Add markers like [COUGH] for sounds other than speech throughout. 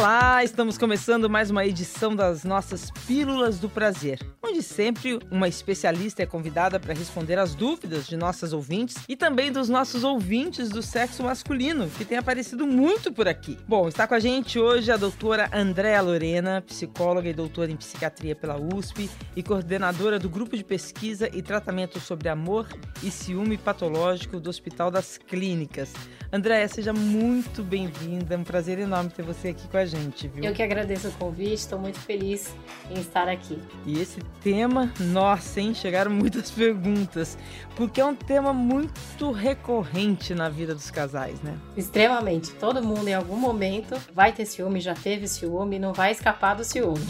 Olá, estamos começando mais uma edição das nossas Pílulas do Prazer, onde sempre uma especialista é convidada para responder as dúvidas de nossas ouvintes e também dos nossos ouvintes do sexo masculino, que tem aparecido muito por aqui. Bom, está com a gente hoje a doutora Andréa Lorena, psicóloga e doutora em psiquiatria pela USP e coordenadora do grupo de pesquisa e tratamento sobre amor e ciúme patológico do Hospital das Clínicas. Andréa, seja muito bem-vinda, é um prazer enorme ter você aqui com a gente, viu? Eu que agradeço o convite, estou muito feliz em estar aqui. E esse tema, nossa, hein? Chegaram muitas [LAUGHS] perguntas, porque é um tema muito recorrente na vida dos casais, né? Extremamente. Todo mundo em algum momento vai ter ciúme, já teve ciúme, não vai escapar do ciúme.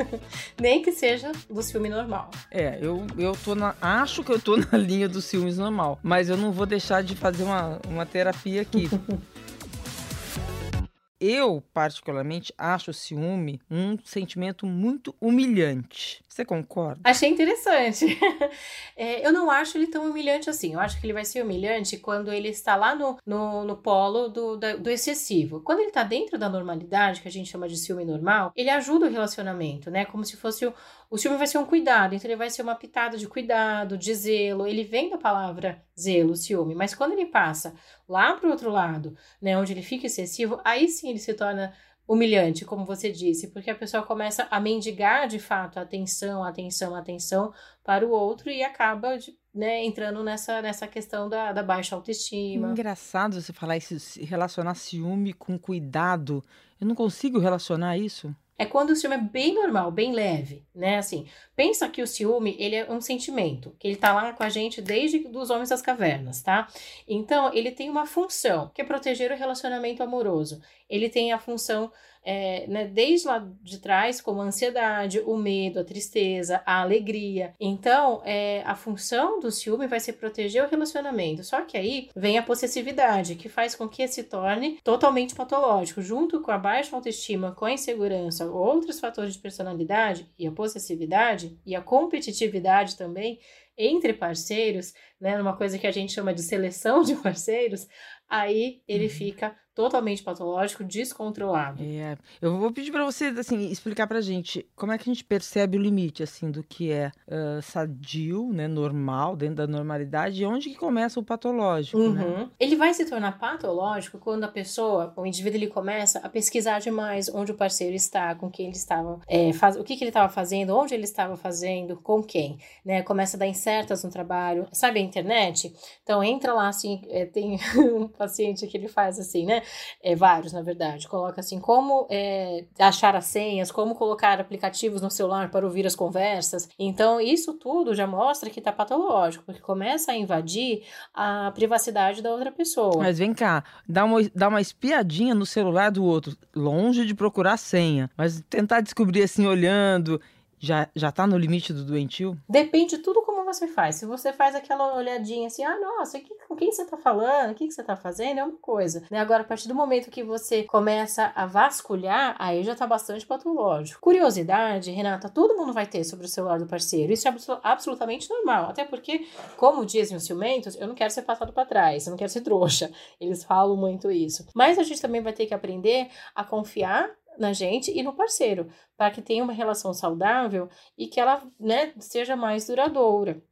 [LAUGHS] Nem que seja do ciúme normal. É, eu, eu tô na. Acho que eu tô na [LAUGHS] linha dos ciúmes normal, mas eu não vou deixar de fazer uma, uma terapia aqui. Eu, particularmente, acho o ciúme um sentimento muito humilhante. Você concorda? Achei interessante. [LAUGHS] é, eu não acho ele tão humilhante assim. Eu acho que ele vai ser humilhante quando ele está lá no, no, no polo do, do excessivo. Quando ele está dentro da normalidade, que a gente chama de ciúme normal, ele ajuda o relacionamento, né? Como se fosse o, o ciúme vai ser um cuidado, então ele vai ser uma pitada de cuidado, de zelo. Ele vem da palavra zelo, ciúme, mas quando ele passa lá para o outro lado, né, onde ele fica excessivo, aí sim ele se torna humilhante, como você disse, porque a pessoa começa a mendigar de fato atenção, atenção, atenção para o outro e acaba de, né, entrando nessa, nessa questão da, da baixa autoestima. Engraçado você falar isso, relacionar ciúme com cuidado. Eu não consigo relacionar isso é quando o ciúme é bem normal, bem leve, né? Assim, pensa que o ciúme, ele é um sentimento, que ele tá lá com a gente desde os homens das cavernas, tá? Então, ele tem uma função, que é proteger o relacionamento amoroso. Ele tem a função é, né, desde lá de trás, como a ansiedade, o medo, a tristeza, a alegria. Então, é, a função do ciúme vai ser proteger o relacionamento. Só que aí vem a possessividade, que faz com que se torne totalmente patológico, junto com a baixa autoestima, com a insegurança, outros fatores de personalidade e a possessividade e a competitividade também entre parceiros, né, numa coisa que a gente chama de seleção de [LAUGHS] parceiros, aí ele uhum. fica totalmente patológico, descontrolado. É, eu vou pedir para você assim explicar para gente como é que a gente percebe o limite assim do que é uh, sadio, né, normal dentro da normalidade e onde que começa o patológico, né? uhum. né? Ele vai se tornar patológico quando a pessoa, o indivíduo, ele começa a pesquisar demais onde o parceiro está, com quem ele estava, é, faz, o que, que ele estava fazendo, onde ele estava fazendo, com quem, né? Começa a dar incertas no trabalho, sabe a internet? Então entra lá assim, é, tem [LAUGHS] um paciente que ele faz assim, né? é, vários, na verdade. Coloca assim, como é, achar as senhas, como colocar aplicativos no celular para ouvir as conversas. Então, isso tudo já mostra que está patológico, porque começa a invadir a privacidade da outra pessoa. Mas vem cá, dá uma, dá uma espiadinha no celular do outro, longe de procurar senha, mas tentar descobrir assim, olhando já, já tá no limite do doentio? Depende de tudo como você faz. Se você faz aquela olhadinha assim, ah, nossa, que, com quem você tá falando? O que, que você tá fazendo? É uma coisa. Né? Agora, a partir do momento que você começa a vasculhar, aí já tá bastante patológico. Curiosidade, Renata, todo mundo vai ter sobre o celular do parceiro. Isso é absolutamente normal. Até porque, como dizem os ciumentos, eu não quero ser passado para trás, eu não quero ser trouxa. Eles falam muito isso. Mas a gente também vai ter que aprender a confiar na gente e no parceiro, para que tenha uma relação saudável e que ela né, seja mais duradoura.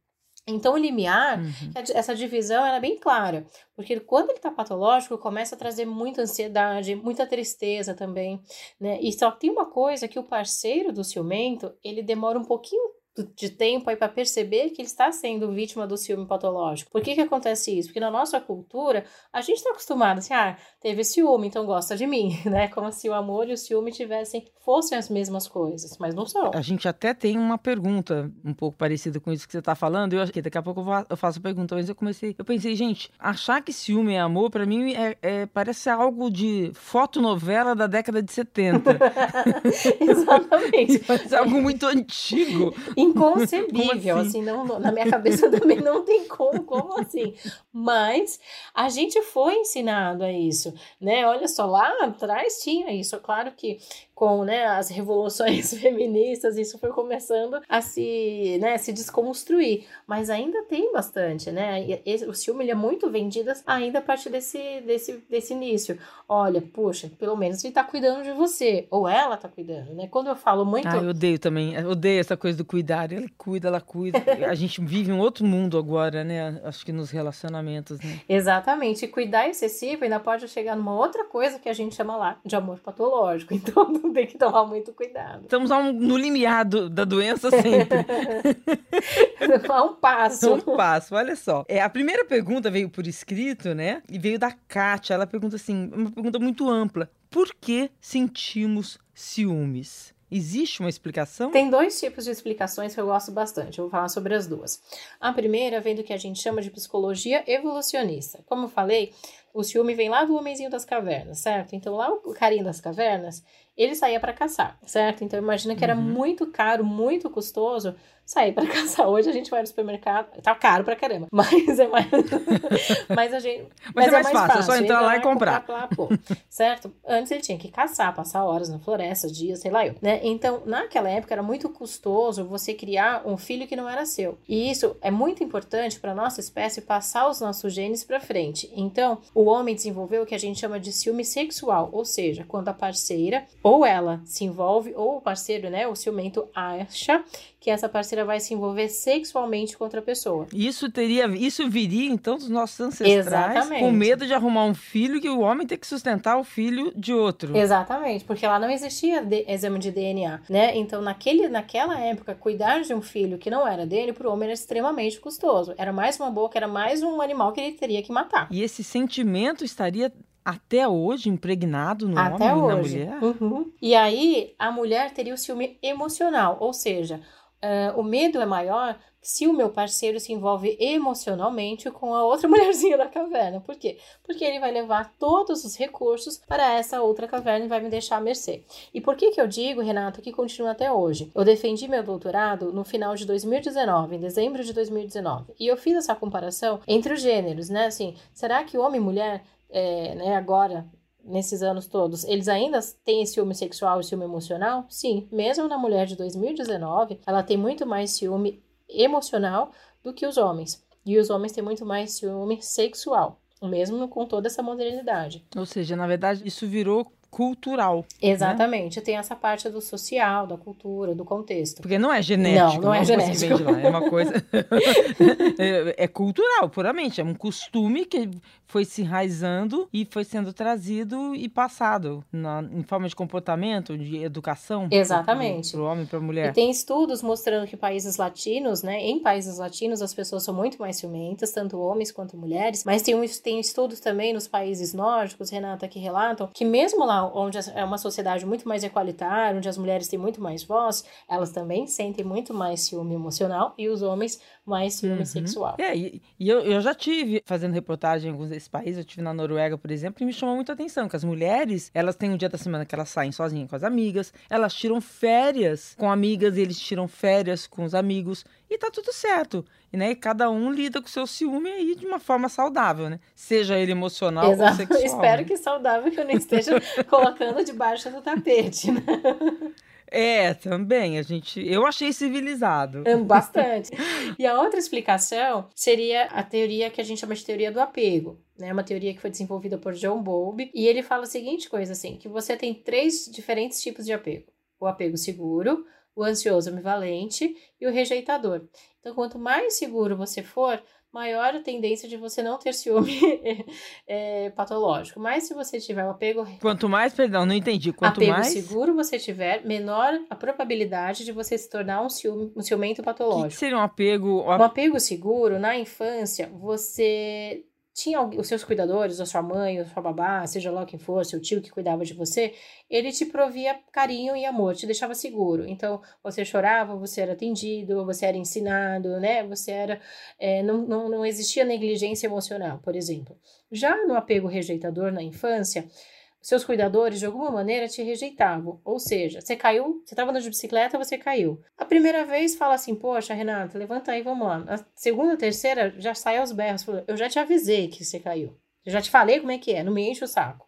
Então, o limiar, uhum. essa divisão é bem clara, porque quando ele está patológico, começa a trazer muita ansiedade, muita tristeza também, né? E só tem uma coisa que o parceiro do ciumento, ele demora um pouquinho de tempo aí para perceber que ele está sendo vítima do ciúme patológico. Por que que acontece isso? Porque na nossa cultura, a gente está acostumado assim, ah, teve ciúme, então gosta de mim, [LAUGHS] né? Como se o amor e o ciúme tivessem, fossem as mesmas coisas, mas não são. A gente até tem uma pergunta um pouco parecida com isso que você está falando, eu acho que daqui a pouco eu faço a pergunta, mas eu comecei, eu pensei, gente, achar que ciúme é amor, para mim, é, é, parece algo de fotonovela da década de 70. [LAUGHS] Exatamente. [LAUGHS] parece algo muito antigo inconcebível, assim? assim, não, na minha cabeça [LAUGHS] também não tem como, como assim? Mas a gente foi ensinado a isso, né? Olha só, lá atrás tinha isso. Claro que com né, as revoluções [LAUGHS] feministas, isso foi começando a se, né, se desconstruir. Mas ainda tem bastante, né? Esse, o filme ele é muito vendido ainda a partir desse, desse, desse início. Olha, puxa, pelo menos ele tá cuidando de você. Ou ela tá cuidando, né? Quando eu falo muito. Ah, eu odeio também. Eu odeio essa coisa do cuidar. Ele cuida, ela cuida. a gente vive um outro mundo agora, né? Acho que nos relacionamentos, né? [LAUGHS] Exatamente. E cuidar excessivo ainda pode chegar numa outra coisa que a gente chama lá de amor patológico. [LAUGHS] Então [LAUGHS] tem que tomar muito cuidado. Estamos no limiar do, da doença sempre. [LAUGHS] a um passo. Um passo, olha só. É, a primeira pergunta veio por escrito, né? E veio da Kátia. Ela pergunta assim, uma pergunta muito ampla. Por que sentimos ciúmes? Existe uma explicação? Tem dois tipos de explicações que eu gosto bastante. Eu vou falar sobre as duas. A primeira vem do que a gente chama de psicologia evolucionista. Como eu falei, o ciúme vem lá do homenzinho das cavernas, certo? Então lá o carinho das cavernas, ele saía para caçar, certo? Então imagina que era uhum. muito caro, muito custoso sair para [LAUGHS] caçar. Hoje a gente vai no supermercado, tá caro pra caramba, [LAUGHS] mas é mais mas a gente [LAUGHS] mas, mas é, mais é, mais fácil, fácil, é só entrar lá e comprar, comprar pô, certo? Antes ele tinha que caçar, passar horas na floresta, dias, sei lá eu, né? Então, naquela época era muito custoso você criar um filho que não era seu. E isso é muito importante para nossa espécie passar os nossos genes para frente. Então, o homem desenvolveu o que a gente chama de ciúme sexual, ou seja, quando a parceira ou ela se envolve, ou o parceiro, né, o ciumento acha que essa parceira vai se envolver sexualmente com outra pessoa. Isso teria, isso viria então dos nossos ancestrais Exatamente. com medo de arrumar um filho que o homem tem que sustentar o filho de outro. Exatamente, porque lá não existia de, exame de DNA, né? Então naquele, naquela época cuidar de um filho que não era dele para o homem era extremamente custoso. Era mais uma boca, era mais um animal que ele teria que matar. E esse sentimento estaria até hoje impregnado no até homem hoje. e na mulher? Uhum. E aí a mulher teria o ciúme emocional, ou seja, uh, o medo é maior se o meu parceiro se envolve emocionalmente com a outra [LAUGHS] mulherzinha da caverna. Por quê? Porque ele vai levar todos os recursos para essa outra caverna e vai me deixar à mercê. E por que que eu digo, Renato, que continua até hoje? Eu defendi meu doutorado no final de 2019, em dezembro de 2019, e eu fiz essa comparação entre os gêneros, né? Assim, será que homem e mulher é, né, agora, nesses anos todos, eles ainda têm ciúme sexual e ciúme emocional? Sim, mesmo na mulher de 2019, ela tem muito mais ciúme emocional do que os homens. E os homens têm muito mais ciúme sexual, mesmo com toda essa modernidade. Ou seja, na verdade, isso virou cultural. Né? Exatamente. Né? Tem essa parte do social, da cultura, do contexto. Porque não é genético. Não, não é, é genético. É uma coisa. [LAUGHS] [LAUGHS] é, é, cultural, puramente. É um costume que foi se enraizando e foi sendo trazido e passado na, em forma de comportamento, de educação. Exatamente. Para o homem e para a mulher. E tem estudos mostrando que países latinos, né? Em países latinos, as pessoas são muito mais ciumentas, tanto homens quanto mulheres. Mas tem, tem estudos também nos países nórdicos, Renata, que relatam que mesmo lá onde é uma sociedade muito mais equalitária, onde as mulheres têm muito mais voz, elas também sentem muito mais ciúme emocional e os homens mais ciúme uhum. sexual. É, e, e eu, eu já tive fazendo reportagem em alguns desses países, eu tive na Noruega, por exemplo, e me chamou muita atenção que as mulheres, elas têm um dia da semana que elas saem sozinhas com as amigas, elas tiram férias com amigas, e eles tiram férias com os amigos, e tá tudo certo. E né, cada um lida com o seu ciúme aí de uma forma saudável, né? Seja ele emocional Exato. ou [LAUGHS] sexual. Espero né? que saudável que eu não esteja [LAUGHS] colocando debaixo do tapete, né? [LAUGHS] É, também. A gente, eu achei civilizado. Bastante. e a outra explicação seria a teoria que a gente chama de teoria do apego. Né, uma teoria que foi desenvolvida por John Bowlby, e ele fala a seguinte coisa assim, que você tem três diferentes tipos de apego. O apego seguro, o ansioso ambivalente e o rejeitador. Então, quanto mais seguro você for, maior a tendência de você não ter ciúme é, [LAUGHS] patológico. Mas se você tiver um apego. Quanto mais, perdão, não entendi. Quanto apego mais. seguro você tiver, menor a probabilidade de você se tornar um, ciúme, um ciumento patológico. O que seria um apego? Um apego seguro, na infância, você tinha os seus cuidadores, a sua mãe, a sua babá, seja lá quem for, seu tio que cuidava de você, ele te provia carinho e amor, te deixava seguro. Então, você chorava, você era atendido, você era ensinado, né? Você era. É, não, não, não existia negligência emocional, por exemplo. Já no apego rejeitador na infância, seus cuidadores de alguma maneira te rejeitavam. Ou seja, você caiu, você estava andando de bicicleta, você caiu. A primeira vez fala assim: Poxa, Renata, levanta aí, vamos lá. A segunda, terceira já sai aos berros. Eu já te avisei que você caiu. Eu já te falei como é que é, não me enche o saco.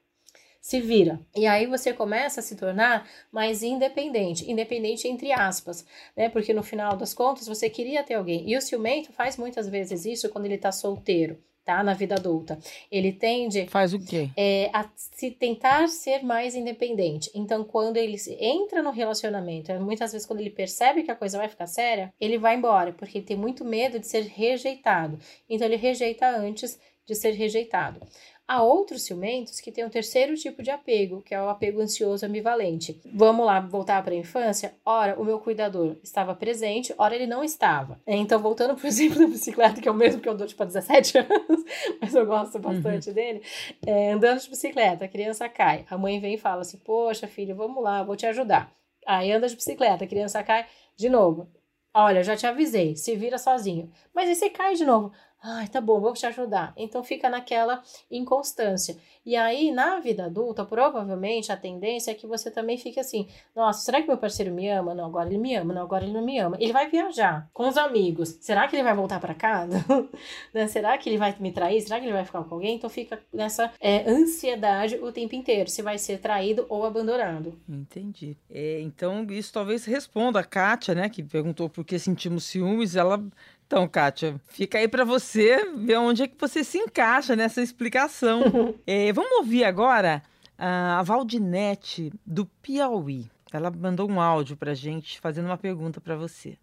se vira. E aí você começa a se tornar mais independente, independente entre aspas, né? Porque no final das contas você queria ter alguém. E o ciumento faz muitas vezes isso quando ele tá solteiro. Tá, na vida adulta. Ele tende. Faz o quê? É, a se tentar ser mais independente. Então, quando ele entra no relacionamento, muitas vezes, quando ele percebe que a coisa vai ficar séria, ele vai embora, porque ele tem muito medo de ser rejeitado. Então, ele rejeita antes de ser rejeitado. Há outros ciumentos que têm um terceiro tipo de apego, que é o apego ansioso ambivalente. Vamos lá, voltar para a infância? Ora, o meu cuidador estava presente, ora, ele não estava. Então, voltando para o [LAUGHS] exemplo da bicicleta, que é o mesmo que eu dou tipo há 17 [LAUGHS] anos, mas eu gosto bastante uhum. dele. É, andando de bicicleta, a criança cai. A mãe vem e fala assim: Poxa, filho, vamos lá, vou te ajudar. Aí anda de bicicleta, a criança cai de novo. Olha, já te avisei, se vira sozinho. Mas aí você cai de novo. Ai, tá bom, vou te ajudar. Então fica naquela inconstância. E aí, na vida adulta, provavelmente a tendência é que você também fique assim: nossa, será que meu parceiro me ama? Não, agora ele me ama, não, agora ele não me ama. Ele vai viajar com os amigos. Será que ele vai voltar para casa? [LAUGHS] né? Será que ele vai me trair? Será que ele vai ficar com alguém? Então fica nessa é, ansiedade o tempo inteiro: se vai ser traído ou abandonado. Entendi. É, então, isso talvez responda a Kátia, né, que perguntou por que sentimos ciúmes. Ela então, Kátia, fica aí para você ver onde é que você se encaixa nessa explicação. [LAUGHS] é, vamos ouvir agora a Valdinete, do Piauí. Ela mandou um áudio para gente fazendo uma pergunta para você.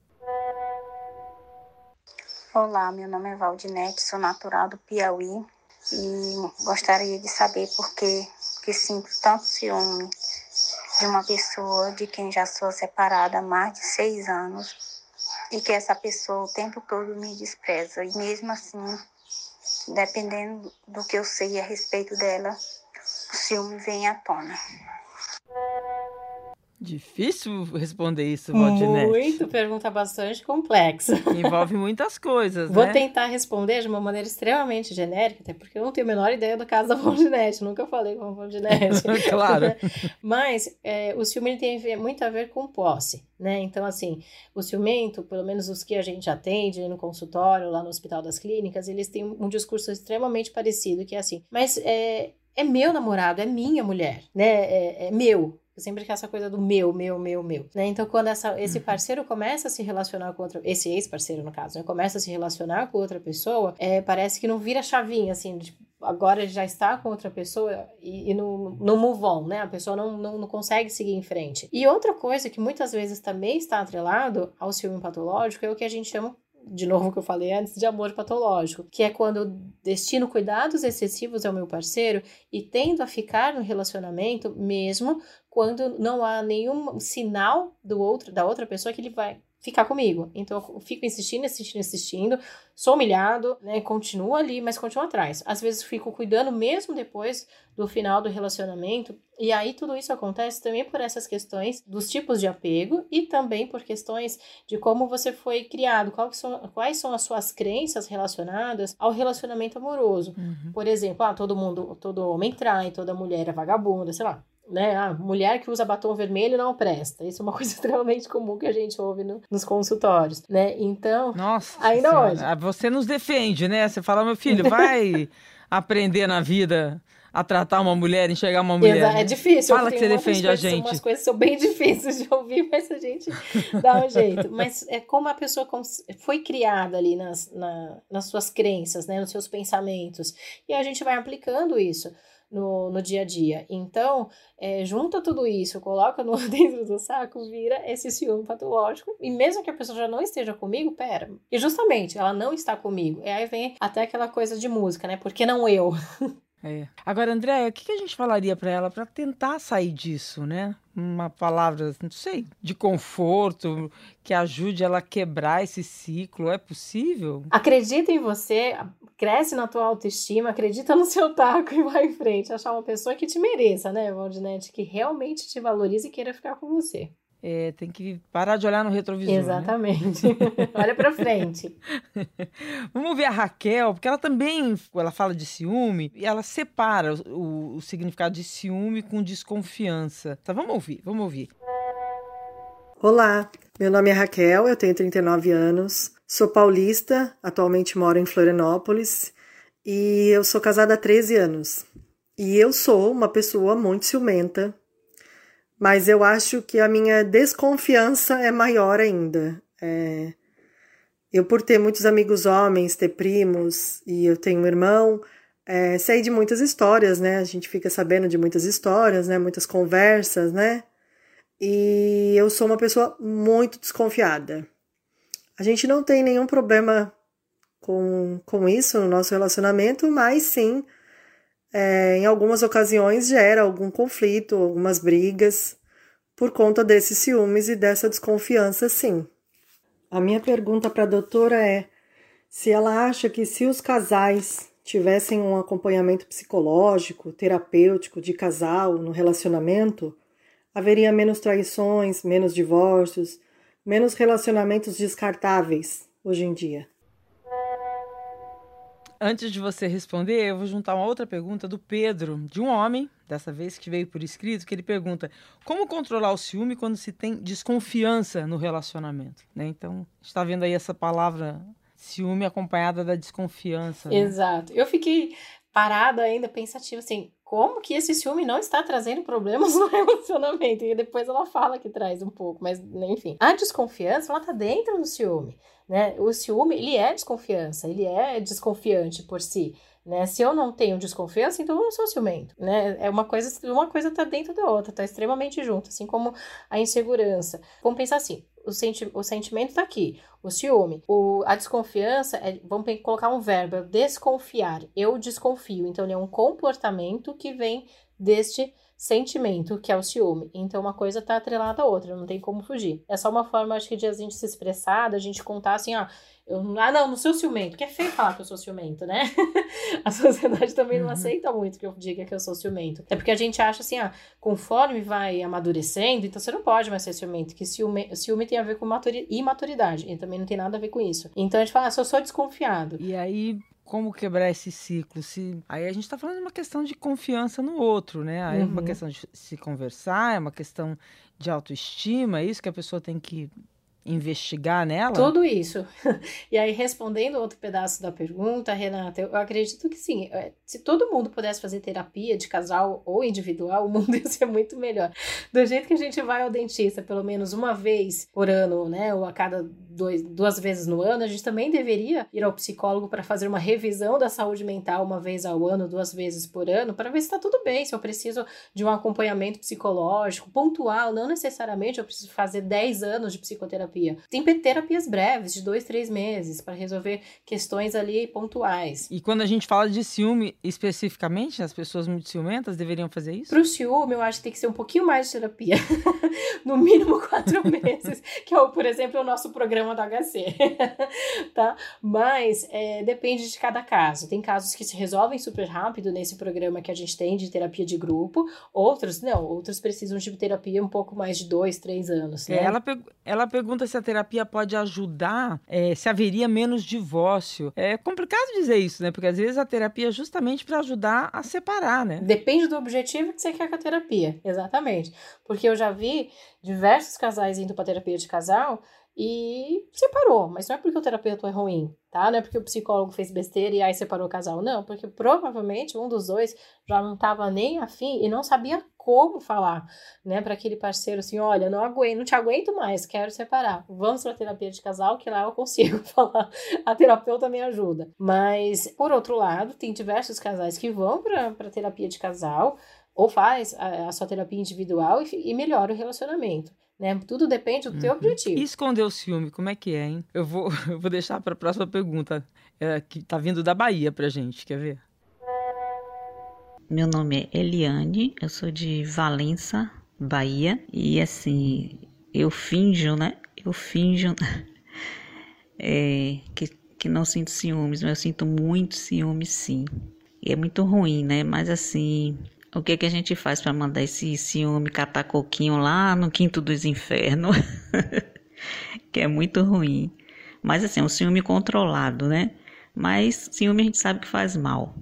Olá, meu nome é Valdinete, sou natural do Piauí e gostaria de saber por que, que sinto tanto ciúme de uma pessoa de quem já sou separada há mais de seis anos e que essa pessoa o tempo todo me despreza. E mesmo assim, dependendo do que eu sei a respeito dela, o ciúme vem à tona. Difícil responder isso, Valdinete. Muito, pergunta bastante complexa. Envolve muitas coisas, Vou né? tentar responder de uma maneira extremamente genérica, até porque eu não tenho a menor ideia do caso da Valdinete, nunca falei com a Valdinete. [LAUGHS] claro. [LAUGHS] Mas é, o ciúme tem muito a ver com posse, né? Então, assim, o ciumento, pelo menos os que a gente atende no consultório, lá no Hospital das Clínicas, eles têm um discurso extremamente parecido, que é assim, mas é, é meu namorado, é minha mulher, né? é, é meu, sempre que essa coisa do meu, meu, meu, meu, né? Então, quando essa, esse uhum. parceiro começa a se relacionar com outra, esse ex-parceiro, no caso, né? Começa a se relacionar com outra pessoa, é, parece que não vira chavinha, assim, tipo, agora ele já está com outra pessoa e, e no, no move on, né? A pessoa não, não, não, consegue seguir em frente. E outra coisa que muitas vezes também está atrelado ao ciúme patológico é o que a gente chama de novo que eu falei antes, de amor patológico, que é quando eu destino cuidados excessivos ao meu parceiro e tendo a ficar no relacionamento mesmo quando não há nenhum sinal do outro, da outra pessoa que ele vai ficar comigo. Então eu fico insistindo, insistindo, insistindo, sou humilhado, né? Continuo ali, mas continuo atrás. Às vezes fico cuidando mesmo depois do final do relacionamento. E aí tudo isso acontece também por essas questões dos tipos de apego e também por questões de como você foi criado, quais são, quais são as suas crenças relacionadas ao relacionamento amoroso. Uhum. Por exemplo, ah, todo mundo, todo homem trai, toda mulher é vagabunda, sei lá né? A mulher que usa batom vermelho não presta. Isso é uma [LAUGHS] coisa extremamente comum que a gente ouve no, nos consultórios, né? Então, Nossa, ainda senhora, hoje. Você nos defende, né? Você fala, meu filho, vai [LAUGHS] aprender na vida a tratar uma mulher, enxergar uma mulher. É difícil. Fala que você defende a gente. Umas coisas são bem [LAUGHS] difíceis de ouvir, mas a gente dá um jeito. Mas é como a pessoa foi criada ali nas, na, nas suas crenças, né, nos seus pensamentos. E a gente vai aplicando isso no, no dia a dia. Então, é, junta tudo isso, coloca no, [LAUGHS] dentro do saco, vira esse ciúme patológico. E mesmo que a pessoa já não esteja comigo, pera. E justamente, ela não está comigo. E aí vem até aquela coisa de música, né? Por que não eu? [LAUGHS] É. Agora, André, o que a gente falaria para ela para tentar sair disso, né? Uma palavra, não sei, de conforto, que ajude ela a quebrar esse ciclo. É possível? Acredita em você, cresce na tua autoestima, acredita no seu taco [LAUGHS] e vai em frente. Achar uma pessoa que te mereça, né, Valdinete? Que realmente te valorize e queira ficar com você. É, tem que parar de olhar no retrovisor. Né? Exatamente. Né? [LAUGHS] Olha para frente. [LAUGHS] Vamos ver a Raquel, porque ela também, ela fala de ciúme e ela separa o, o significado de ciúme com desconfiança. Tá, vamos ouvir, vamos ouvir. Olá, meu nome é Raquel, eu tenho 39 anos, sou paulista, atualmente moro em Florianópolis e eu sou casada há 13 anos. E eu sou uma pessoa muito ciumenta, mas eu acho que a minha desconfiança é maior ainda. É... Eu, por ter muitos amigos homens, ter primos, e eu tenho um irmão, é, sei de muitas histórias, né? A gente fica sabendo de muitas histórias, né? Muitas conversas, né? E eu sou uma pessoa muito desconfiada. A gente não tem nenhum problema com, com isso no nosso relacionamento, mas sim, é, em algumas ocasiões gera algum conflito, algumas brigas, por conta desses ciúmes e dessa desconfiança, sim. A minha pergunta para a doutora é se ela acha que se os casais tivessem um acompanhamento psicológico, terapêutico de casal no relacionamento, haveria menos traições, menos divórcios, menos relacionamentos descartáveis hoje em dia. Antes de você responder, eu vou juntar uma outra pergunta do Pedro, de um homem, dessa vez que veio por escrito, que ele pergunta: como controlar o ciúme quando se tem desconfiança no relacionamento? Né? Então, está vendo aí essa palavra ciúme acompanhada da desconfiança. Né? Exato. Eu fiquei parada ainda, pensativa, assim, como que esse ciúme não está trazendo problemas [LAUGHS] no relacionamento? E depois ela fala que traz um pouco, mas enfim. A desconfiança, ela tá dentro do ciúme, né? O ciúme, ele é desconfiança, ele é desconfiante por si. Né? Se eu não tenho desconfiança, então eu não sou ciumento, né? É uma coisa, uma coisa tá dentro da outra, tá extremamente junto, assim como a insegurança. Vamos pensar assim, o, senti o sentimento tá aqui, o ciúme, o, a desconfiança, é, vamos colocar um verbo, desconfiar, eu desconfio, então ele é um comportamento que vem deste sentimento, que é o ciúme. Então, uma coisa tá atrelada à outra, não tem como fugir. É só uma forma, acho que, de a gente se expressar, da gente contar assim, ah, eu, ah, não, não sou ciumento, que é feio falar que eu sou ciumento, né? [LAUGHS] a sociedade também não uhum. aceita muito que eu diga que eu sou ciumento. É porque a gente acha assim, ah, conforme vai amadurecendo, então você não pode mais ser ciumento, que ciúme, ciúme tem a ver com imaturidade, e também não tem nada a ver com isso. Então a gente fala, ah, se eu sou desconfiado. E aí, como quebrar esse ciclo? Se aí a gente está falando de uma questão de confiança no outro, né? Aí uhum. é uma uhum. questão de se conversar, é uma questão de autoestima, é isso que a pessoa tem que investigar nela? Tudo isso. [LAUGHS] E aí, respondendo outro pedaço da pergunta, Renata, eu acredito que sim. É, se todo mundo pudesse fazer terapia de casal ou individual, [LAUGHS] o mundo ia ser muito melhor. Do jeito que a gente vai ao dentista pelo menos uma vez por ano, né? Ou a cada dois, duas vezes no ano, a gente também deveria ir ao psicólogo para fazer uma revisão da saúde mental uma vez ao ano, duas vezes por ano, para ver se está tudo bem, se eu preciso de um acompanhamento psicológico pontual, não necessariamente eu preciso fazer 10 anos de psicoterapia terapia. Tem terapias breves, de dois, três meses, para resolver questões ali pontuais. E quando a gente fala de ciúme especificamente, as pessoas muito ciumentas deveriam fazer isso? Para o ciúme, eu acho que tem que ser um pouquinho mais de terapia. [LAUGHS] no mínimo quatro [LAUGHS] meses, que é, por exemplo, o nosso programa do HC. [LAUGHS] tá? Mas é, depende de cada caso. Tem casos que se resolvem super rápido nesse programa que a gente tem de terapia de grupo, outros não, outros precisam de terapia um pouco mais de dois, três anos. Né? É, ela, ela pergunta se a terapia pode ajudar, é, se haveria menos divórcio. É complicado dizer isso, né? Porque às vezes a terapia é justamente para ajudar a separar, né? Depende do objetivo que você quer com a terapia, exatamente. Porque eu já vi diversos casais indo para terapia de casal e separou. Mas não é porque o terapeuta é ruim, tá? Não é porque o psicólogo fez besteira e aí separou o casal. Não, porque provavelmente um dos dois já não estava nem afim e não sabia como falar, né, para aquele parceiro assim: olha, não aguento, não te aguento mais, quero separar. Vamos para terapia de casal, que lá eu consigo [LAUGHS] falar. A terapeuta me ajuda. Mas, por outro lado, tem diversos casais que vão para terapia de casal ou faz a, a sua terapia individual e, e melhora o relacionamento. Né? Tudo depende do teu uhum. objetivo. E esconder o ciúme, como é que é, hein? Eu vou, [LAUGHS] eu vou deixar para a próxima pergunta, é, que tá vindo da Bahia pra gente, quer ver? Meu nome é Eliane, eu sou de Valença, Bahia, e assim, eu finjo, né? Eu finjo [LAUGHS] é, que, que não sinto ciúmes, mas eu sinto muito ciúmes sim. E é muito ruim, né? Mas assim, o que, que a gente faz para mandar esse ciúme catar coquinho lá no quinto dos infernos? [LAUGHS] que é muito ruim. Mas assim, é um ciúme controlado, né? Mas ciúme a gente sabe que faz mal.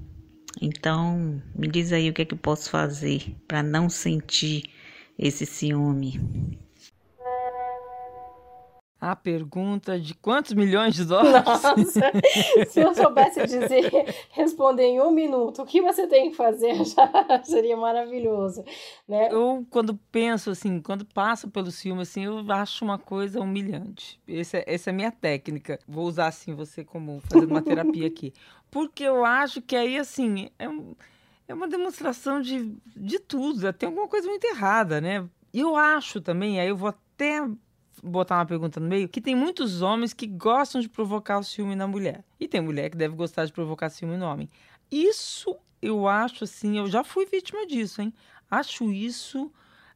Então, me diz aí o que é que eu posso fazer para não sentir esse ciúme. A pergunta de quantos milhões de [LAUGHS] dólares? Nossa, se eu soubesse dizer, responder em um minuto o que você tem que fazer, [LAUGHS] já seria maravilhoso, né? Eu, quando penso assim, quando passo pelo filme, assim, eu acho uma coisa humilhante. Essa, é, essa é a minha técnica. Vou usar, assim, você como fazendo uma terapia aqui. [LAUGHS] Porque eu acho que aí, assim, é, um, é uma demonstração de, de tudo. Tem alguma coisa muito errada, né? Eu acho também, aí eu vou até botar uma pergunta no meio, que tem muitos homens que gostam de provocar o ciúme na mulher. E tem mulher que deve gostar de provocar ciúme no homem. Isso eu acho assim, eu já fui vítima disso, hein? Acho isso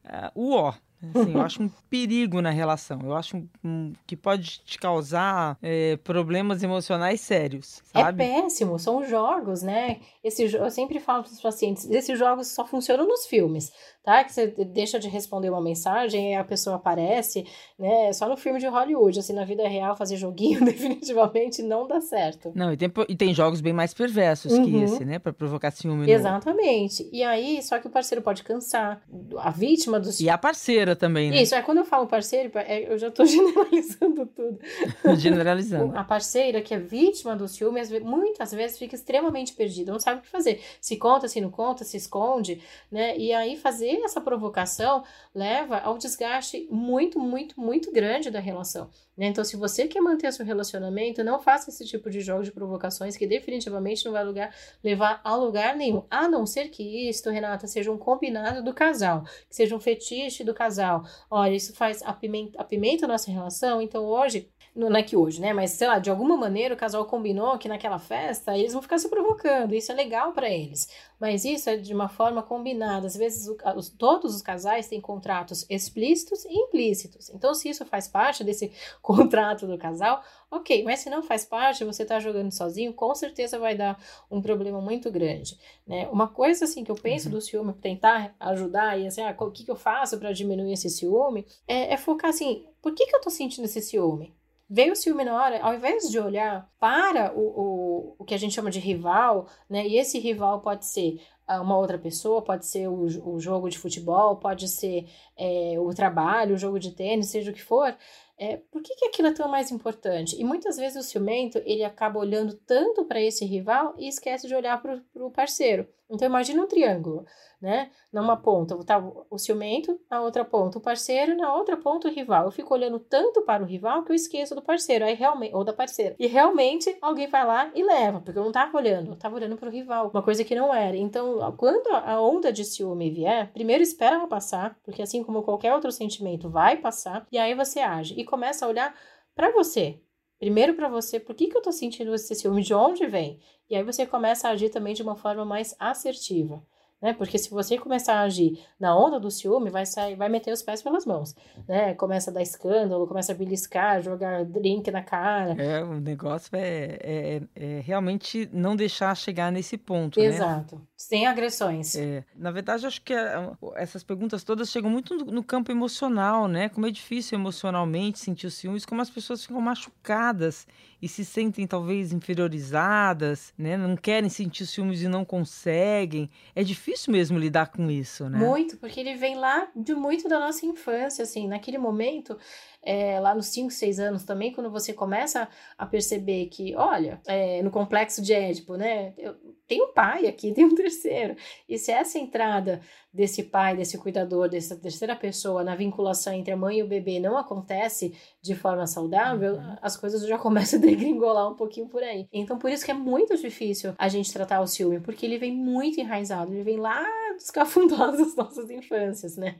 uh, o ó. Assim, eu acho um [LAUGHS] perigo na relação. Eu acho um, que pode te causar é, problemas emocionais sérios. É sabe? É péssimo, são jogos, né? Esse, eu sempre falo para os pacientes: esses jogos só funcionam nos filmes tá? Que você deixa de responder uma mensagem e a pessoa aparece, né? Só no filme de Hollywood, assim, na vida real, fazer joguinho [LAUGHS] definitivamente não dá certo. Não, e tem, e tem jogos bem mais perversos uhum. que esse, né? Pra provocar ciúme. Exatamente. No... E aí, só que o parceiro pode cansar. A vítima do E a parceira também, né? Isso, é quando eu falo parceiro, é, eu já tô [LAUGHS] generalizando tudo. [LAUGHS] generalizando. A parceira que é vítima do ciúme, muitas vezes fica extremamente perdida, não sabe o que fazer. Se conta, se não conta, se esconde, né? E aí fazer essa provocação leva ao desgaste muito, muito, muito grande da relação. Né? Então, se você quer manter seu relacionamento, não faça esse tipo de jogo de provocações que definitivamente não vai lugar, levar a lugar nenhum. A não ser que isso, Renata, seja um combinado do casal, que seja um fetiche do casal. Olha, isso faz apimenta, apimenta a nossa relação, então hoje não é que hoje, né? Mas sei lá, de alguma maneira o casal combinou que naquela festa eles vão ficar se provocando. Isso é legal para eles. Mas isso é de uma forma combinada. Às vezes o, os, todos os casais têm contratos explícitos e implícitos. Então, se isso faz parte desse [LAUGHS] contrato do casal, ok. Mas se não faz parte, você está jogando sozinho, com certeza vai dar um problema muito grande. Né? Uma coisa assim que eu penso uhum. do ciúme, tentar ajudar e assim, ah, o que, que eu faço para diminuir esse ciúme, é, é focar assim, por que, que eu tô sentindo esse ciúme? Veio o ciúme na hora, ao invés de olhar para o, o, o que a gente chama de rival, né? E esse rival pode ser ah, uma outra pessoa, pode ser o, o jogo de futebol, pode ser é, o trabalho, o jogo de tênis, seja o que for. É, por que, que aquilo é tão mais importante? E muitas vezes o ciumento ele acaba olhando tanto para esse rival e esquece de olhar para o parceiro. Então imagina um triângulo né? Numa ponta tá o ciumento, na outra ponta o parceiro, na outra ponta o rival. Eu fico olhando tanto para o rival que eu esqueço do parceiro, aí realmente, ou da parceira. E realmente alguém vai lá e leva, porque eu não tava olhando, eu tava olhando para o rival, uma coisa que não era. Então, quando a onda de ciúme vier, primeiro espera ela passar, porque assim como qualquer outro sentimento vai passar, e aí você age e começa a olhar para você, Primeiro para você, por que, que eu tô sentindo esse ciúme? De onde vem? E aí você começa a agir também de uma forma mais assertiva né? Porque se você começar a agir na onda do ciúme, vai sair, vai meter os pés pelas mãos, né? Começa a dar escândalo, começa a beliscar, jogar drink na cara. É, o negócio é, é, é realmente não deixar chegar nesse ponto, Exato. Né? Sem agressões. É, na verdade, acho que é, essas perguntas todas chegam muito no, campo emocional, né? Como é difícil emocionalmente sentir o ciúmes, como as pessoas ficam machucadas e se sentem talvez inferiorizadas, né? Não querem sentir ciúmes e não conseguem. É difícil mesmo lidar com isso, né? Muito, porque ele vem lá de muito da nossa infância, assim, naquele momento é, lá nos 5, 6 anos também, quando você começa a perceber que, olha, é, no complexo de Édipo, né? Eu, tem um pai aqui, [LAUGHS] tem um terceiro. E se essa entrada desse pai, desse cuidador, dessa terceira pessoa na vinculação entre a mãe e o bebê não acontece de forma saudável, uhum. as coisas já [LAUGHS] começam a degringolar um pouquinho por aí. Então, por isso que é muito difícil a gente tratar o ciúme, porque ele vem muito enraizado, ele vem lá dos cafundós das [LAUGHS] nossas infâncias, né?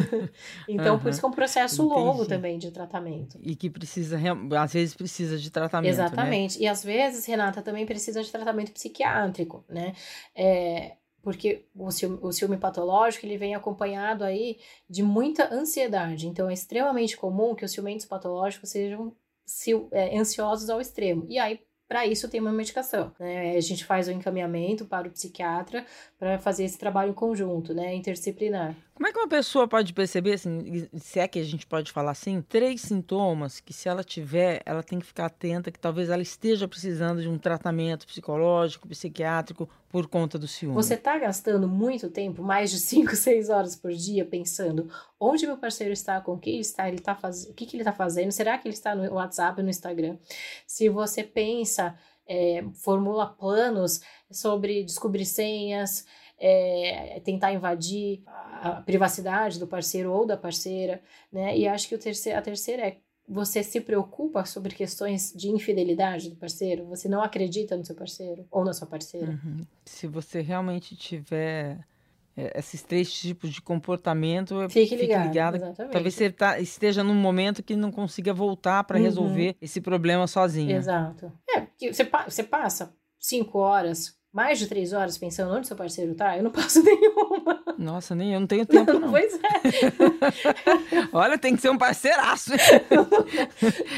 [LAUGHS] então, uhum. por isso que é um processo Entendi. longo também de tratamento. E que precisa, às vezes precisa de tratamento. Né? Exatamente. Né? E às vezes, Renata, também precisa de tratamento psiquiátrico, né? É, porque o ciúme, o ciúme patológico ele vem acompanhado aí de muita ansiedade. Então é extremamente comum que os ciumentos patológicos sejam é, ansiosos ao extremo. E aí para isso tem uma medicação. Né? A gente faz o encaminhamento para o psiquiatra para fazer esse trabalho em conjunto, né, interdisciplinar. Como é que uma pessoa pode perceber, assim, se é que a gente pode falar assim, três sintomas que se ela tiver, ela tem que ficar atenta que talvez ela esteja precisando de um tratamento psicológico, psiquiátrico por conta do ciúme? Você está gastando muito tempo, mais de 5, 6 [LAUGHS] horas por dia, pensando onde meu parceiro está, com quem ele está, ele tá faz... o que, que ele está fazendo, será que ele está no WhatsApp, no Instagram? Se você pensa, é, formula planos sobre descobrir senhas, é, tentar invadir a privacidade do parceiro ou da parceira, né? E acho que o terceiro, a terceira é você se preocupa sobre questões de infidelidade do parceiro? Você não acredita no seu parceiro ou na sua parceira? Uhum. Se você realmente tiver é, esses três tipos de comportamento, fique, fique ligado. ligado. Talvez você tá, esteja num momento que não consiga voltar para uhum. resolver esse problema sozinho. Exato. É, você, você passa cinco horas mais de três horas pensando onde seu parceiro tá, eu não passo [LAUGHS] nenhuma. Nossa, nem eu não tenho tempo, não. pois é. [LAUGHS] Olha, tem que ser um parceiraço.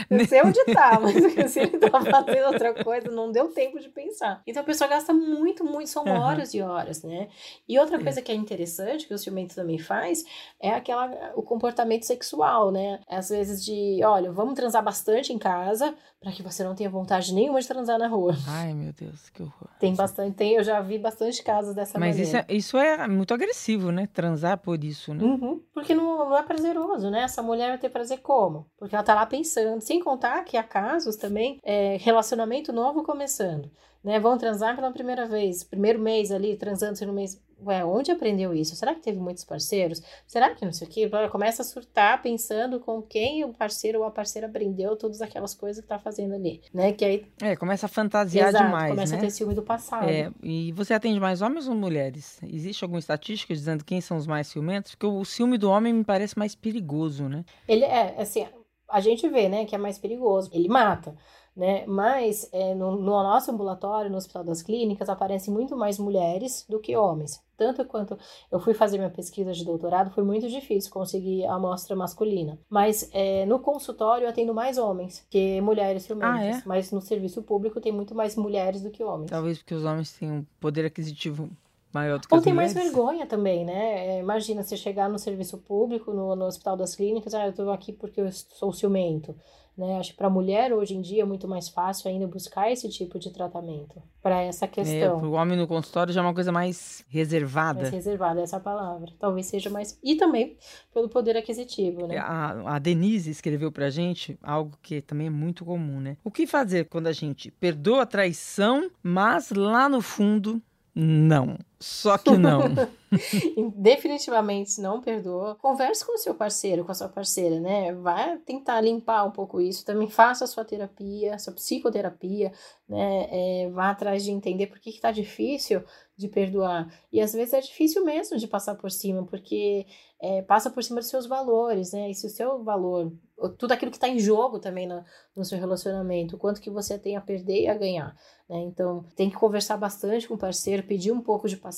não sei onde tá, mas [LAUGHS] se ele tá fazendo outra coisa, não deu tempo de pensar. Então a pessoa gasta muito, muito, são uhum. horas e horas, né? E outra é. coisa que é interessante, que o ciumento também faz, é aquela, o comportamento sexual, né? Às vezes de, olha, vamos transar bastante em casa, para que você não tenha vontade nenhuma de transar na rua. Ai, meu Deus, que horror. Tem bastante, tem, eu já vi bastante casos dessa Mas maneira. Mas isso, é, isso é muito agressivo, né? Transar por isso, né? Uhum, porque não, não é prazeroso, né? Essa mulher vai ter prazer como? Porque ela tá lá pensando. Sem contar que há casos também, é, relacionamento novo começando. Né, vão transar pela primeira vez, primeiro mês ali, transando no mês ué, onde aprendeu isso? Será que teve muitos parceiros? Será que não sei o quê? Começa a surtar pensando com quem o parceiro ou a parceira aprendeu todas aquelas coisas que tá fazendo ali, né? Que aí... É, começa a fantasiar Exato, demais, começa né? a ter ciúme do passado. É, e você atende mais homens ou mulheres? Existe alguma estatística dizendo quem são os mais ciumentos? Porque o ciúme do homem me parece mais perigoso, né? Ele é, assim, a gente vê, né, que é mais perigoso. Ele mata né? Mas é, no, no, nosso ambulatório, no Hospital das Clínicas, aparecem muito mais mulheres do que homens. Tanto quanto eu fui fazer minha pesquisa de doutorado, foi muito difícil conseguir a amostra masculina. Mas é, no consultório eu atendo mais homens que mulheres. Ah, é? Mas no serviço público tem muito mais mulheres do que homens. Talvez porque os homens têm um poder aquisitivo maior do que Ou tem mais vergonha também, né? É, imagina você chegar no serviço público, no, no Hospital das Clínicas, ah, eu tô aqui porque eu sou ciumento. Né? Acho que para a mulher hoje em dia é muito mais fácil ainda buscar esse tipo de tratamento para essa questão. É, o homem no consultório já é uma coisa mais reservada. Mais reservada essa palavra. Talvez seja mais e também pelo poder aquisitivo, né? A, a Denise escreveu para gente algo que também é muito comum, né? O que fazer quando a gente perdoa a traição, mas lá no fundo não. Só que não. [LAUGHS] Definitivamente não perdoa. Converse com seu parceiro, com a sua parceira, né? Vai tentar limpar um pouco isso. Também faça a sua terapia, sua psicoterapia, né? É, vá atrás de entender por que, que tá difícil de perdoar. E às vezes é difícil mesmo de passar por cima, porque é, passa por cima dos seus valores, né? E se o seu valor, tudo aquilo que está em jogo também no, no seu relacionamento, o quanto que você tem a perder e a ganhar, né? Então, tem que conversar bastante com o parceiro, pedir um pouco de paciência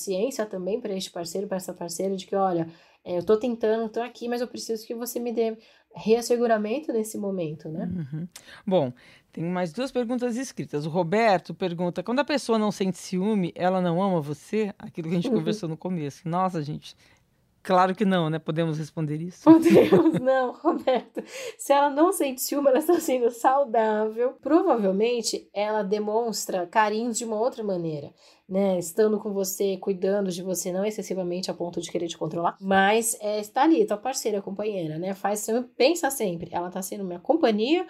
também para este parceiro, para essa parceira, de que, olha, é, eu estou tentando, estou aqui, mas eu preciso que você me dê reasseguramento nesse momento, né? Uhum. Bom, tem mais duas perguntas escritas. O Roberto pergunta: quando a pessoa não sente ciúme, ela não ama você? Aquilo que a gente uhum. conversou no começo. Nossa, gente, Claro que não, né? Podemos responder isso? Podemos, [LAUGHS] não, Roberto. Se ela não sente ciúme, ela está sendo saudável. Provavelmente ela demonstra carinhos de uma outra maneira, né? Estando com você, cuidando de você, não excessivamente a ponto de querer te controlar, mas é, está ali, tua parceira, companheira, né? Faz, pensa sempre, ela está sendo minha companhia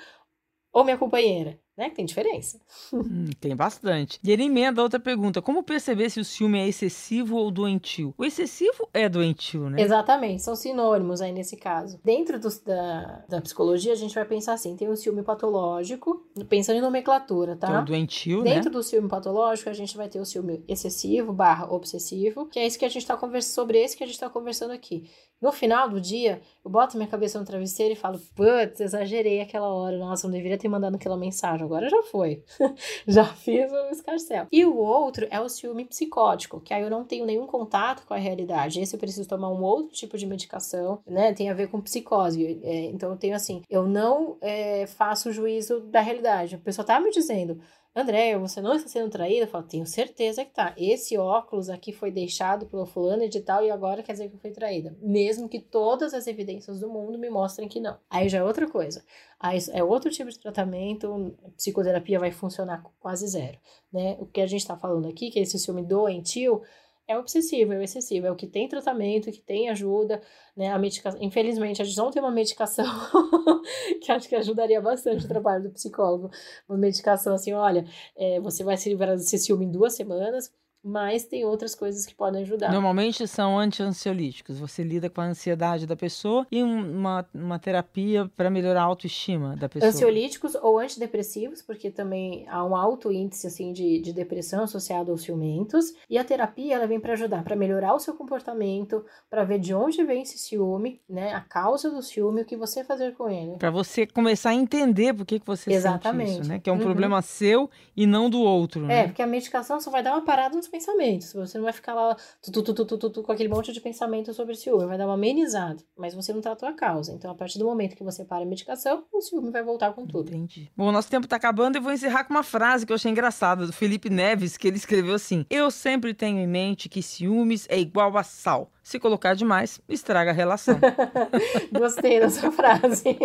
ou minha companheira? Né? Que tem diferença. Hum, tem bastante. E ele emenda outra pergunta: como perceber se o ciúme é excessivo ou doentio? O excessivo é doentio, né? Exatamente, são sinônimos aí nesse caso. Dentro do, da, da psicologia, a gente vai pensar assim: tem o ciúme patológico, pensando em nomenclatura, tá? Que é o doentio, Dentro né? do ciúme patológico, a gente vai ter o ciúme excessivo barra obsessivo, que é isso que a gente tá conversando sobre esse que a gente tá conversando aqui. No final do dia, eu boto minha cabeça no travesseiro e falo, putz, exagerei aquela hora, nossa, não deveria ter mandado aquela mensagem agora já foi. [LAUGHS] já fiz o escarcel. E o outro é o ciúme psicótico, que aí eu não tenho nenhum contato com a realidade. Esse eu preciso tomar um outro tipo de medicação, né? Tem a ver com psicose. É, então eu tenho assim, eu não é, faço juízo da realidade. A pessoa tá me dizendo, André, você não está sendo traída? Eu falo, tenho certeza que tá. Esse óculos aqui foi deixado pelo fulano de tal e agora quer dizer que eu fui traída. Mesmo que todas as evidências do mundo me mostrem que não. Aí já é outra coisa. Aí é outro tipo de tratamento, psicoterapia vai funcionar quase zero, né? O que a gente está falando aqui, que é esse ciúme doentio, é obsessivo, é excessivo, é o que tem tratamento, que tem ajuda, né? A medicação, infelizmente, a gente não tem uma medicação [LAUGHS] que acho que ajudaria bastante o trabalho do psicólogo. Uma medicação assim, olha, é, você vai se livrar desse ciúme em duas semanas, mas tem outras coisas que podem ajudar. Normalmente são anti-ansiolíticos. Você lida com a ansiedade da pessoa e uma, uma terapia para melhorar a autoestima da pessoa. Ansiolíticos ou antidepressivos, porque também há um alto índice assim de, de depressão associado aos ciumentos. E a terapia ela vem para ajudar, para melhorar o seu comportamento, para ver de onde vem esse ciúme, né, a causa do ciúme, o que você fazer com ele. Para você começar a entender por que, que você Exatamente. sente isso, né? Que é um Uhum. problema seu e não do outro, É, né? porque a medicação só vai dar uma parada nos pensamentos. Você não vai ficar lá tu, tu, tu, com aquele monte de pensamento sobre ciúme. Vai dar uma amenizada. Mas você não tratou a causa. Então, a partir do momento que você para a medicação, o ciúme vai voltar com tudo. Entendi. Bom, nosso tempo tá acabando e vou encerrar com uma frase que eu achei engraçada, do Felipe Neves, que ele escreveu assim: Eu sempre tenho em mente que ciúmes é igual a sal. Se colocar demais, estraga a relação. [LAUGHS] Gostei dessa frase.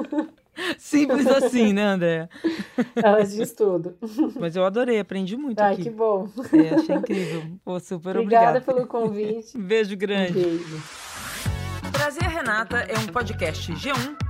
[LAUGHS] Simples assim, né, André? Ela diz tudo. Mas eu adorei, aprendi muito Ai, aqui. que bom. É, achei incrível. Pô, super Obrigada obrigado. pelo convite. [LAUGHS] Um beijo Um grande. beijo. Prazer Renata é um podcast G1